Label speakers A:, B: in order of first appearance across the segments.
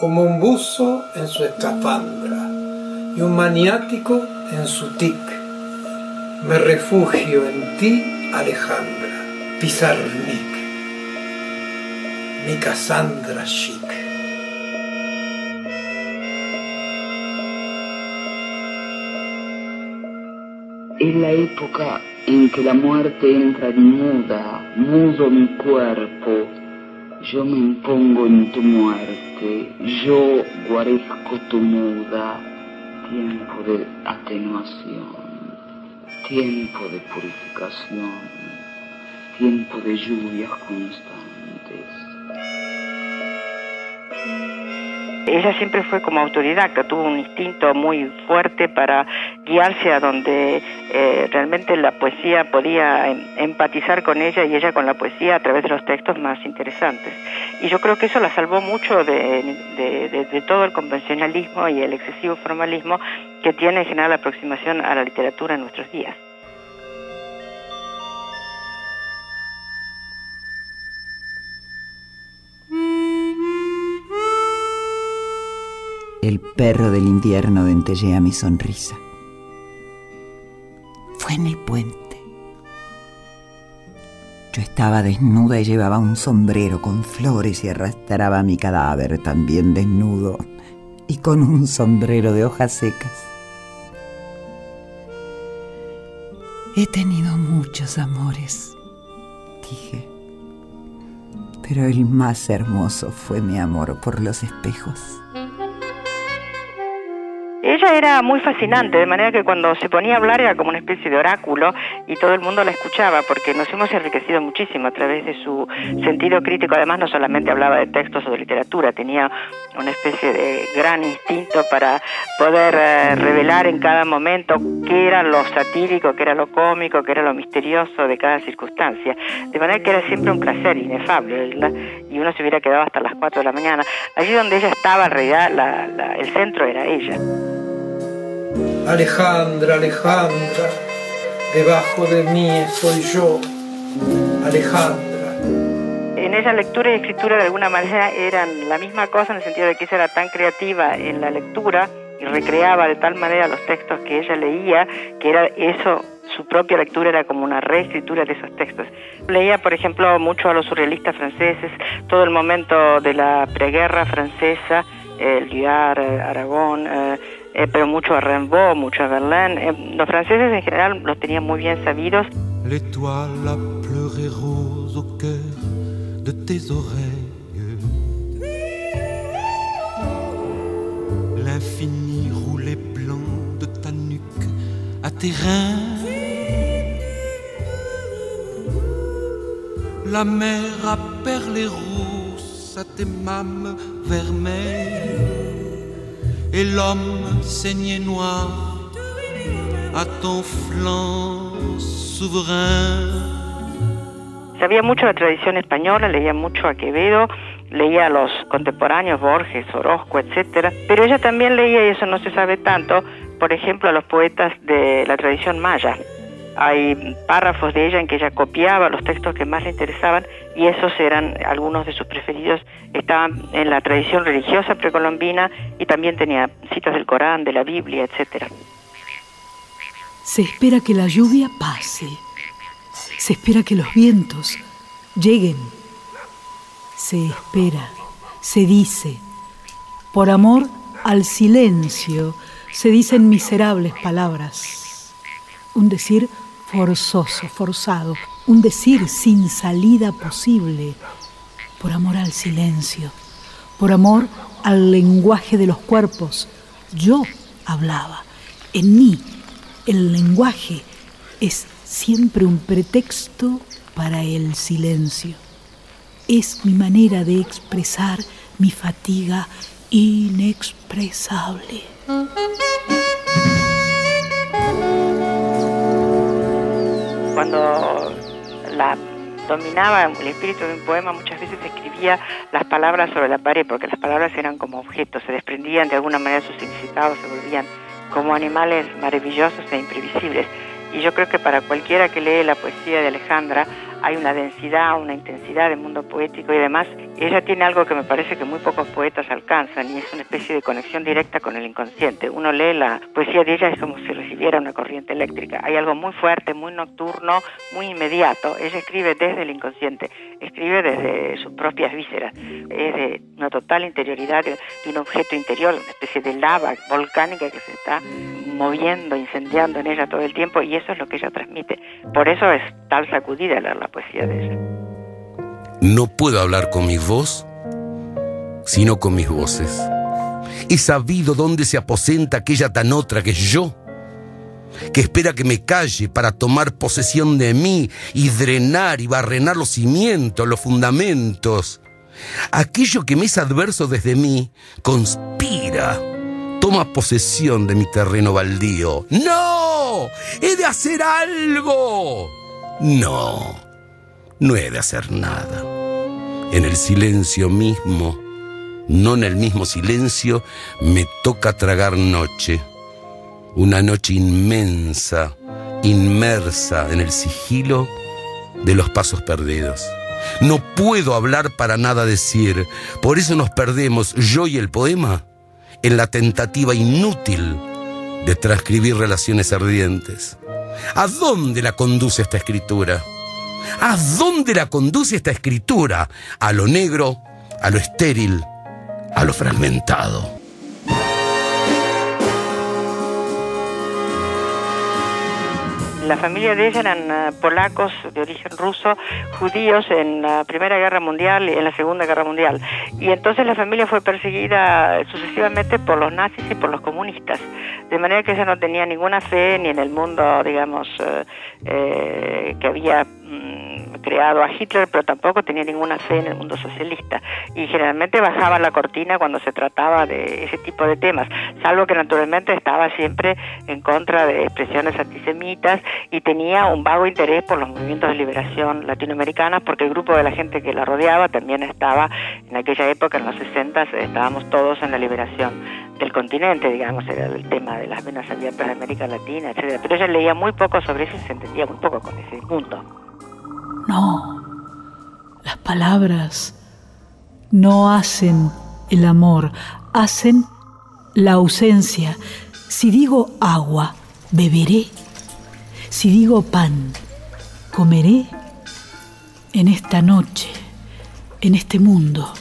A: como un buzo en su escafandra y un maniático en su tic. Me refugio en ti, Alejandra, Pizarnik, mi Cassandra chic.
B: Es la época en que la muerte entra muda, mudo mi cuerpo, yo me impongo en tu muerte, yo guarezco tu muda, tiempo de atenuación, tiempo de purificación, tiempo de lluvias constantes.
C: ella siempre fue como autodidacta, tuvo un instinto muy fuerte para guiarse a donde eh, realmente la poesía podía em, empatizar con ella y ella con la poesía a través de los textos más interesantes. Y yo creo que eso la salvó mucho de, todo el convencionalismo y el excesivo formalismo que tiene en general la aproximación a la literatura en nuestros días.
D: El perro del invierno dentellea mi sonrisa. En el puente. Yo estaba desnuda y llevaba un sombrero con flores y arrastraba mi cadáver también desnudo y con un sombrero de hojas secas. He tenido muchos amores, dije, pero el más hermoso fue mi amor por los espejos.
C: Era muy fascinante, de manera que cuando se ponía a hablar era como una especie de oráculo y todo el mundo la escuchaba porque nos hemos enriquecido muchísimo a través de su sentido crítico. Además, no solamente hablaba de textos o de literatura, tenía una especie de gran instinto para poder eh, revelar en cada momento qué era lo satírico, qué era lo cómico, qué era lo misterioso de cada circunstancia. De manera que era siempre un placer inefable y uno se hubiera quedado hasta las 4 de la mañana. Allí donde ella estaba, en realidad, el centro era ella.
A: Alejandra, Alejandra, debajo de mí estoy yo, Alejandra.
C: En esa lectura y escritura de alguna manera eran la misma cosa en el sentido de que ella era tan creativa en la lectura y recreaba de tal manera los textos que ella leía, que era eso su propia lectura era como una reescritura de esos textos. Leía, por ejemplo, mucho a los surrealistas franceses, todo el momento de la preguerra francesa, el Aragón, eh, eh, pero mucho a Rimbaud, mucho a Verlaine. Eh, los franceses en general los tenían muy bien sabidos.
E: L'étoile a pleuré rose au cœur de tes oreilles. L'infini roulé blanc de ta nuque à tes reins. La mer a perlé rousse à tes mames vermeilles et l'homme saigné noir à ton flanc souverain.
C: Sabía mucho la tradición española, leía mucho a Quevedo, leía a los contemporáneos, Borges, Orozco, etcétera, pero ella también leía, y eso no se sabe tanto, por ejemplo, a los poetas de la tradición maya. Hay párrafos de ella en que ella copiaba los textos que más le interesaban y esos eran algunos de sus preferidos. Estaban en la tradición religiosa precolombina y también tenía citas del Corán, de la Biblia, etc.
F: Se espera que la lluvia pase. Se espera que los vientos lleguen. Se espera, se dice. Por amor al silencio se dicen miserables palabras. Un decir forzoso, forzado, un decir sin salida posible, por amor al silencio, por amor al lenguaje de los cuerpos. Yo hablaba, en mí el lenguaje es siempre un pretexto para el silencio. Es mi manera de expresar mi fatiga inexpresable.
C: Cuando la dominaba el espíritu de un poema, muchas veces escribía las palabras sobre la pared, porque las palabras eran como objetos, se desprendían de alguna manera sus significados, se volvían como animales maravillosos e imprevisibles. Y yo creo que para cualquiera que lee la poesía de Alejandra, hay una densidad, una intensidad de mundo poético y demás. Ella tiene algo que me parece que muy pocos poetas alcanzan y es una especie de conexión directa con el inconsciente. Uno lee la poesía de ella es como si recibiera una corriente eléctrica. Hay algo muy fuerte, muy nocturno, muy inmediato. Ella escribe desde el inconsciente, escribe desde sus propias vísceras. Es de una total interioridad de, un objeto interior, una especie de lava volcánica que se está moviendo, incendiando en ella todo el tiempo y eso es lo que ella transmite. Por eso es tal sacudida leer la poesía de ella.
G: No puedo hablar con mi voz, sino con mis voces. He sabido dónde se aposenta aquella tan otra que yo, que espera que me calle para tomar posesión de mí y drenar y barrenar los cimientos, los fundamentos. Aquello que me es adverso desde mí conspira, toma posesión de mi terreno baldío. ¡No! ¡He de hacer algo! No, no he de hacer nada. En el silencio mismo, no en el mismo silencio, me toca tragar noche. Una noche inmensa, inmersa en el sigilo de los pasos perdidos. No puedo hablar para nada decir, por eso nos perdemos, yo y el poema, en la tentativa inútil de transcribir relaciones ardientes. ¿A dónde la conduce esta escritura? ¿A dónde la conduce esta escritura? A lo negro, a lo estéril, a lo fragmentado.
C: La familia de ella eran uh, polacos de origen ruso, judíos en la Primera Guerra Mundial y en la Segunda Guerra Mundial. Y entonces la familia fue perseguida sucesivamente por los nazis y por los comunistas. De manera que ella no tenía ninguna fe ni en el mundo, digamos, uh, eh, que había creado a Hitler, pero tampoco tenía ninguna fe en el mundo socialista. Y generalmente bajaba la cortina cuando se trataba de ese tipo de temas, salvo que naturalmente estaba siempre en contra de expresiones antisemitas y tenía un vago interés por los movimientos de liberación latinoamericanos, porque el grupo de la gente que la rodeaba también estaba, en aquella época, en los 60, estábamos todos en la liberación del continente, digamos, era el tema de las venas abiertas de América Latina, etcétera. Pero ella leía muy poco sobre eso y se entendía muy poco con ese punto.
F: No, las palabras no hacen el amor, hacen la ausencia. Si digo agua, beberé. Si digo pan, comeré. En esta noche, en este mundo,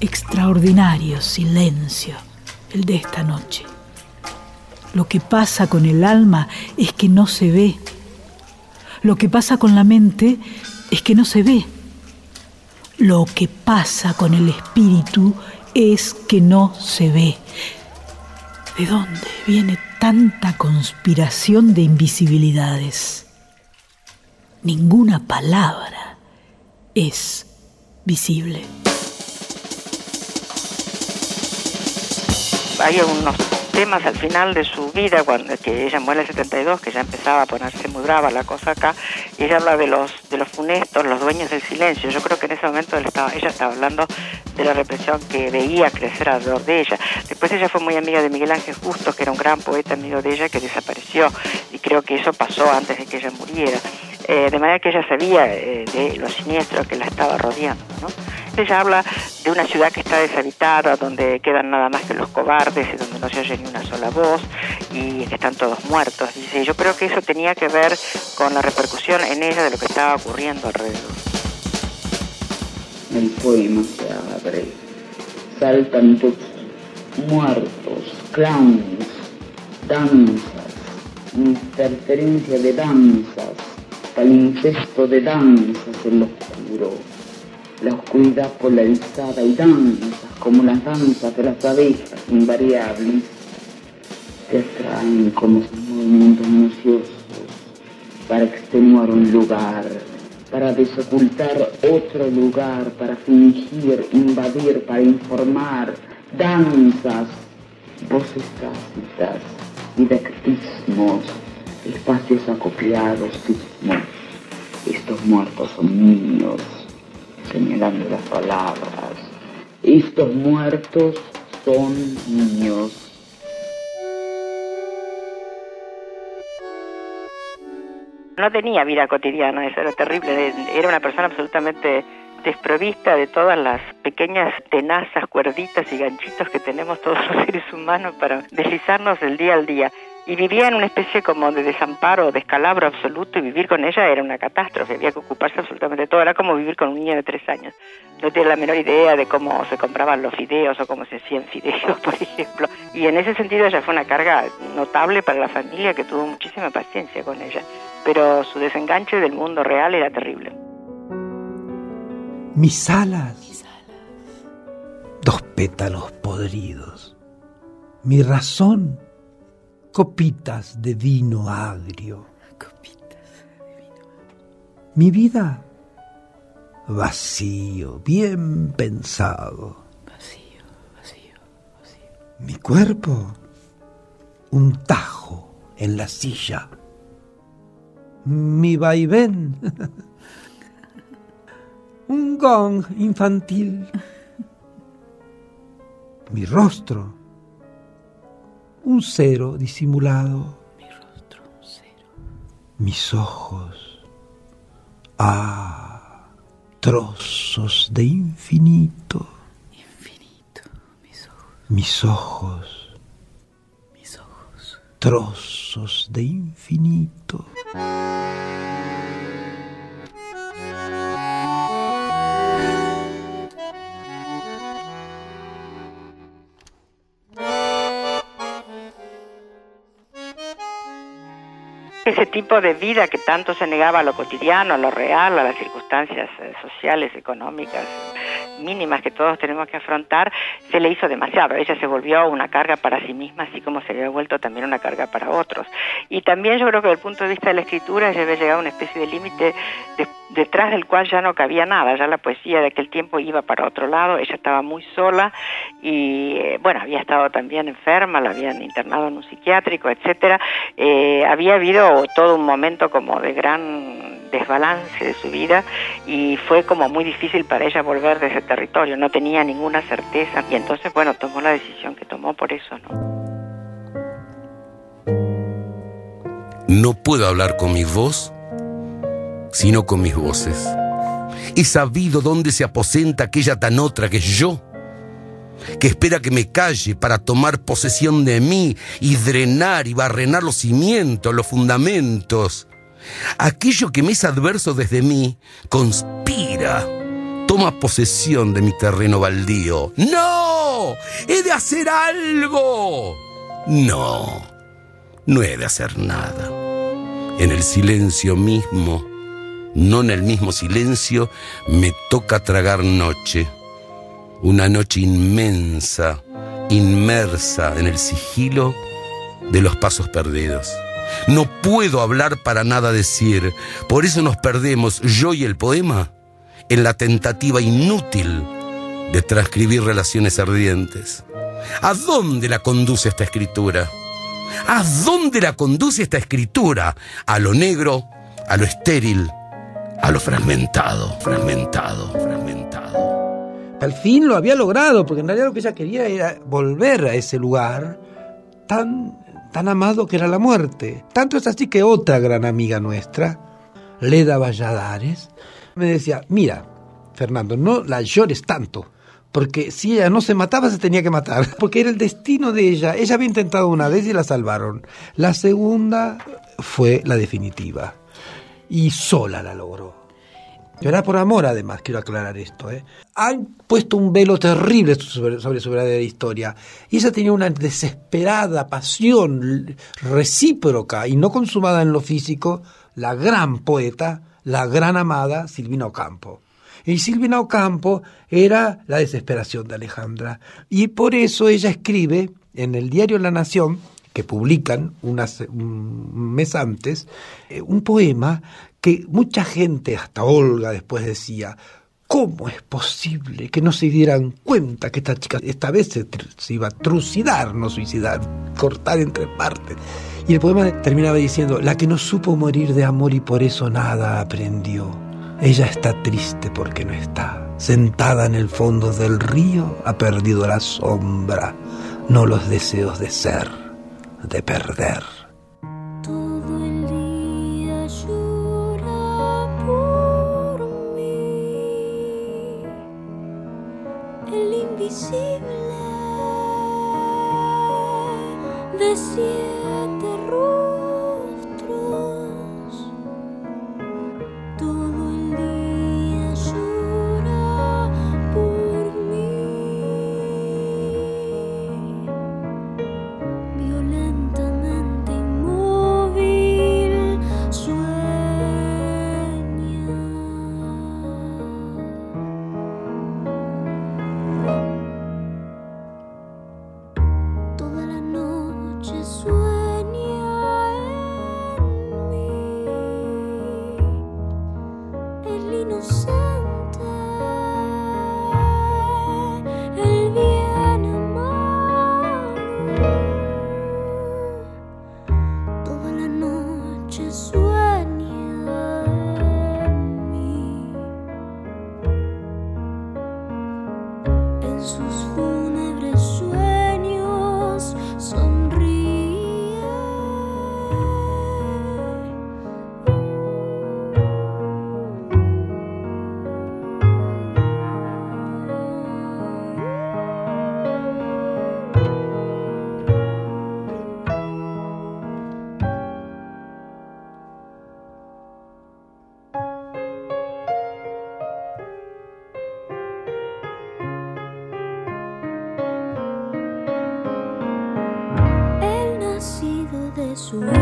F: extraordinario silencio, el de esta noche. Lo que pasa con el alma es que no se ve lo que pasa con la mente es que no se ve. Lo que pasa con el espíritu es que no se ve. ¿De dónde viene tanta conspiración de invisibilidades? Ninguna palabra es visible.
C: Hay unos temas al final de su vida, cuando que ella muere en el 72, que ya empezaba a ponerse muy brava la cosa acá, y ella habla de los de los funestos, los dueños del silencio. Yo creo que en ese momento estaba, ella estaba hablando de la represión que veía crecer alrededor de ella. Después ella fue muy amiga de Miguel Ángel Justo, que era un gran poeta amigo de ella, que desapareció, y creo que eso pasó antes de que ella muriera. Eh, de manera que ella sabía eh, de lo siniestro que la estaba rodeando. ¿no? Ella habla de una ciudad que está deshabitada, donde quedan nada más que los cobardes y donde no se oye ni una sola voz y que están todos muertos. Dice, yo creo que eso tenía que ver con la repercusión en ella de lo que estaba ocurriendo alrededor.
B: El poema se abre, saltan muertos, clowns, danzas, interferencia de danzas, palincesto de danzas en lo oscuro la oscuridad polarizada y danzas como las danzas de las abejas invariables. Te atraen como movimientos minuciosos para extenuar un lugar, para desocultar otro lugar, para fingir, invadir, para informar, danzas, voces tácitas, didactismos, espacios acopiados, sismos. Estos muertos son míos, señalando las palabras. Estos muertos son niños.
C: No tenía vida cotidiana, eso era terrible. Era una persona absolutamente desprovista de todas las pequeñas tenazas, cuerditas y ganchitos que tenemos todos los seres humanos para deslizarnos del día al día. Y vivía en una especie como de desamparo, de escalabro absoluto, y vivir con ella era una catástrofe, había que ocuparse absolutamente de todo, era como vivir con un niño de tres años. No tiene la menor idea de cómo se compraban los fideos o cómo se hacían fideos, por ejemplo. Y en ese sentido ella fue una carga notable para la familia que tuvo muchísima paciencia con ella, pero su desenganche del mundo real era terrible.
A: Mis alas. Dos pétalos podridos. Mi razón. Copitas de vino agrio.
F: Copitas de vino.
A: Mi vida. Vacío, bien pensado.
F: Vacío, vacío, vacío.
A: Mi cuerpo. Un tajo en la silla. Mi vaivén. un gong infantil. Mi rostro, un cero disimulado.
F: Mi rostro, un cero.
A: Mis ojos, ah, trozos de infinito.
F: Infinito, mis ojos,
A: Mis ojos,
F: mis ojos.
A: trozos de infinito.
C: Ese tipo de vida que tanto se negaba a lo cotidiano, a lo real, a las circunstancias eh, sociales, económicas mínimas que todos tenemos que afrontar, se le hizo demasiado. Ella se volvió una carga para sí misma, así como se había vuelto también una carga para otros. Y también yo creo que desde el punto de vista de la escritura, ella había llegado a una especie de límite de- detrás del cual ya no cabía nada, ya la poesía de aquel tiempo iba para otro lado, ella estaba muy sola y, eh, bueno, había estado también enferma, la habían internado en un psiquiátrico, etcétera. Eh, había habido todo un momento como de gran desbalance de su vida y fue como muy difícil para ella volver de ese territorio, no tenía ninguna certeza y entonces, bueno, tomó la decisión que tomó por eso, ¿no?
G: No puedo hablar con mi voz, sino con mis voces. He sabido dónde se aposenta aquella tan otra que es yo, que espera que me calle para tomar posesión de mí y drenar y barrenar los cimientos, los fundamentos. Aquello que me es adverso desde mí conspira, toma posesión de mi terreno baldío. ¡No! ¡He de hacer algo! No, no he de hacer nada. En el silencio mismo, no en el mismo silencio, me toca tragar noche. Una noche inmensa, inmersa en el sigilo de los pasos perdidos. No puedo hablar para nada decir, por eso nos perdemos, yo y el poema, en la tentativa inútil de transcribir relaciones ardientes. ¿A dónde la conduce esta escritura? ¿A dónde la conduce esta escritura? A lo negro, a lo estéril, a lo fragmentado, fragmentado, fragmentado.
A: Al fin lo había logrado, porque en realidad lo que ella quería era volver a ese lugar tan, tan amado que era la muerte. Tanto es así que otra gran amiga nuestra, Leda Valladares, me decía, mira, Fernando, no la llores tanto, porque si ella no se mataba, se tenía que matar, porque era el destino de ella. Ella había intentado una vez y la salvaron. La segunda fue la definitiva, y sola la logró. Era por amor, además, quiero aclarar esto. ¿eh? Han puesto un velo terrible sobre, sobre su verdadera historia. Y ella tenía una desesperada pasión recíproca y no consumada en lo físico, la gran poeta, la gran amada Silvina Ocampo. Y Silvina Ocampo era la desesperación de Alejandra. Y por eso ella escribe en el diario La Nación, que publican un mes antes, eh, un poema que mucha gente, hasta Olga después decía, ¿cómo es posible que no se dieran cuenta que esta chica esta vez se, iba a trucidar, no suicidar, cortar entre partes? Y el poema terminaba diciendo, la que no supo morir de amor y por eso nada aprendió. Ella está triste porque no está. Sentada en el fondo del río, ha perdido la sombra, no los deseos de ser, de perder.
H: passos So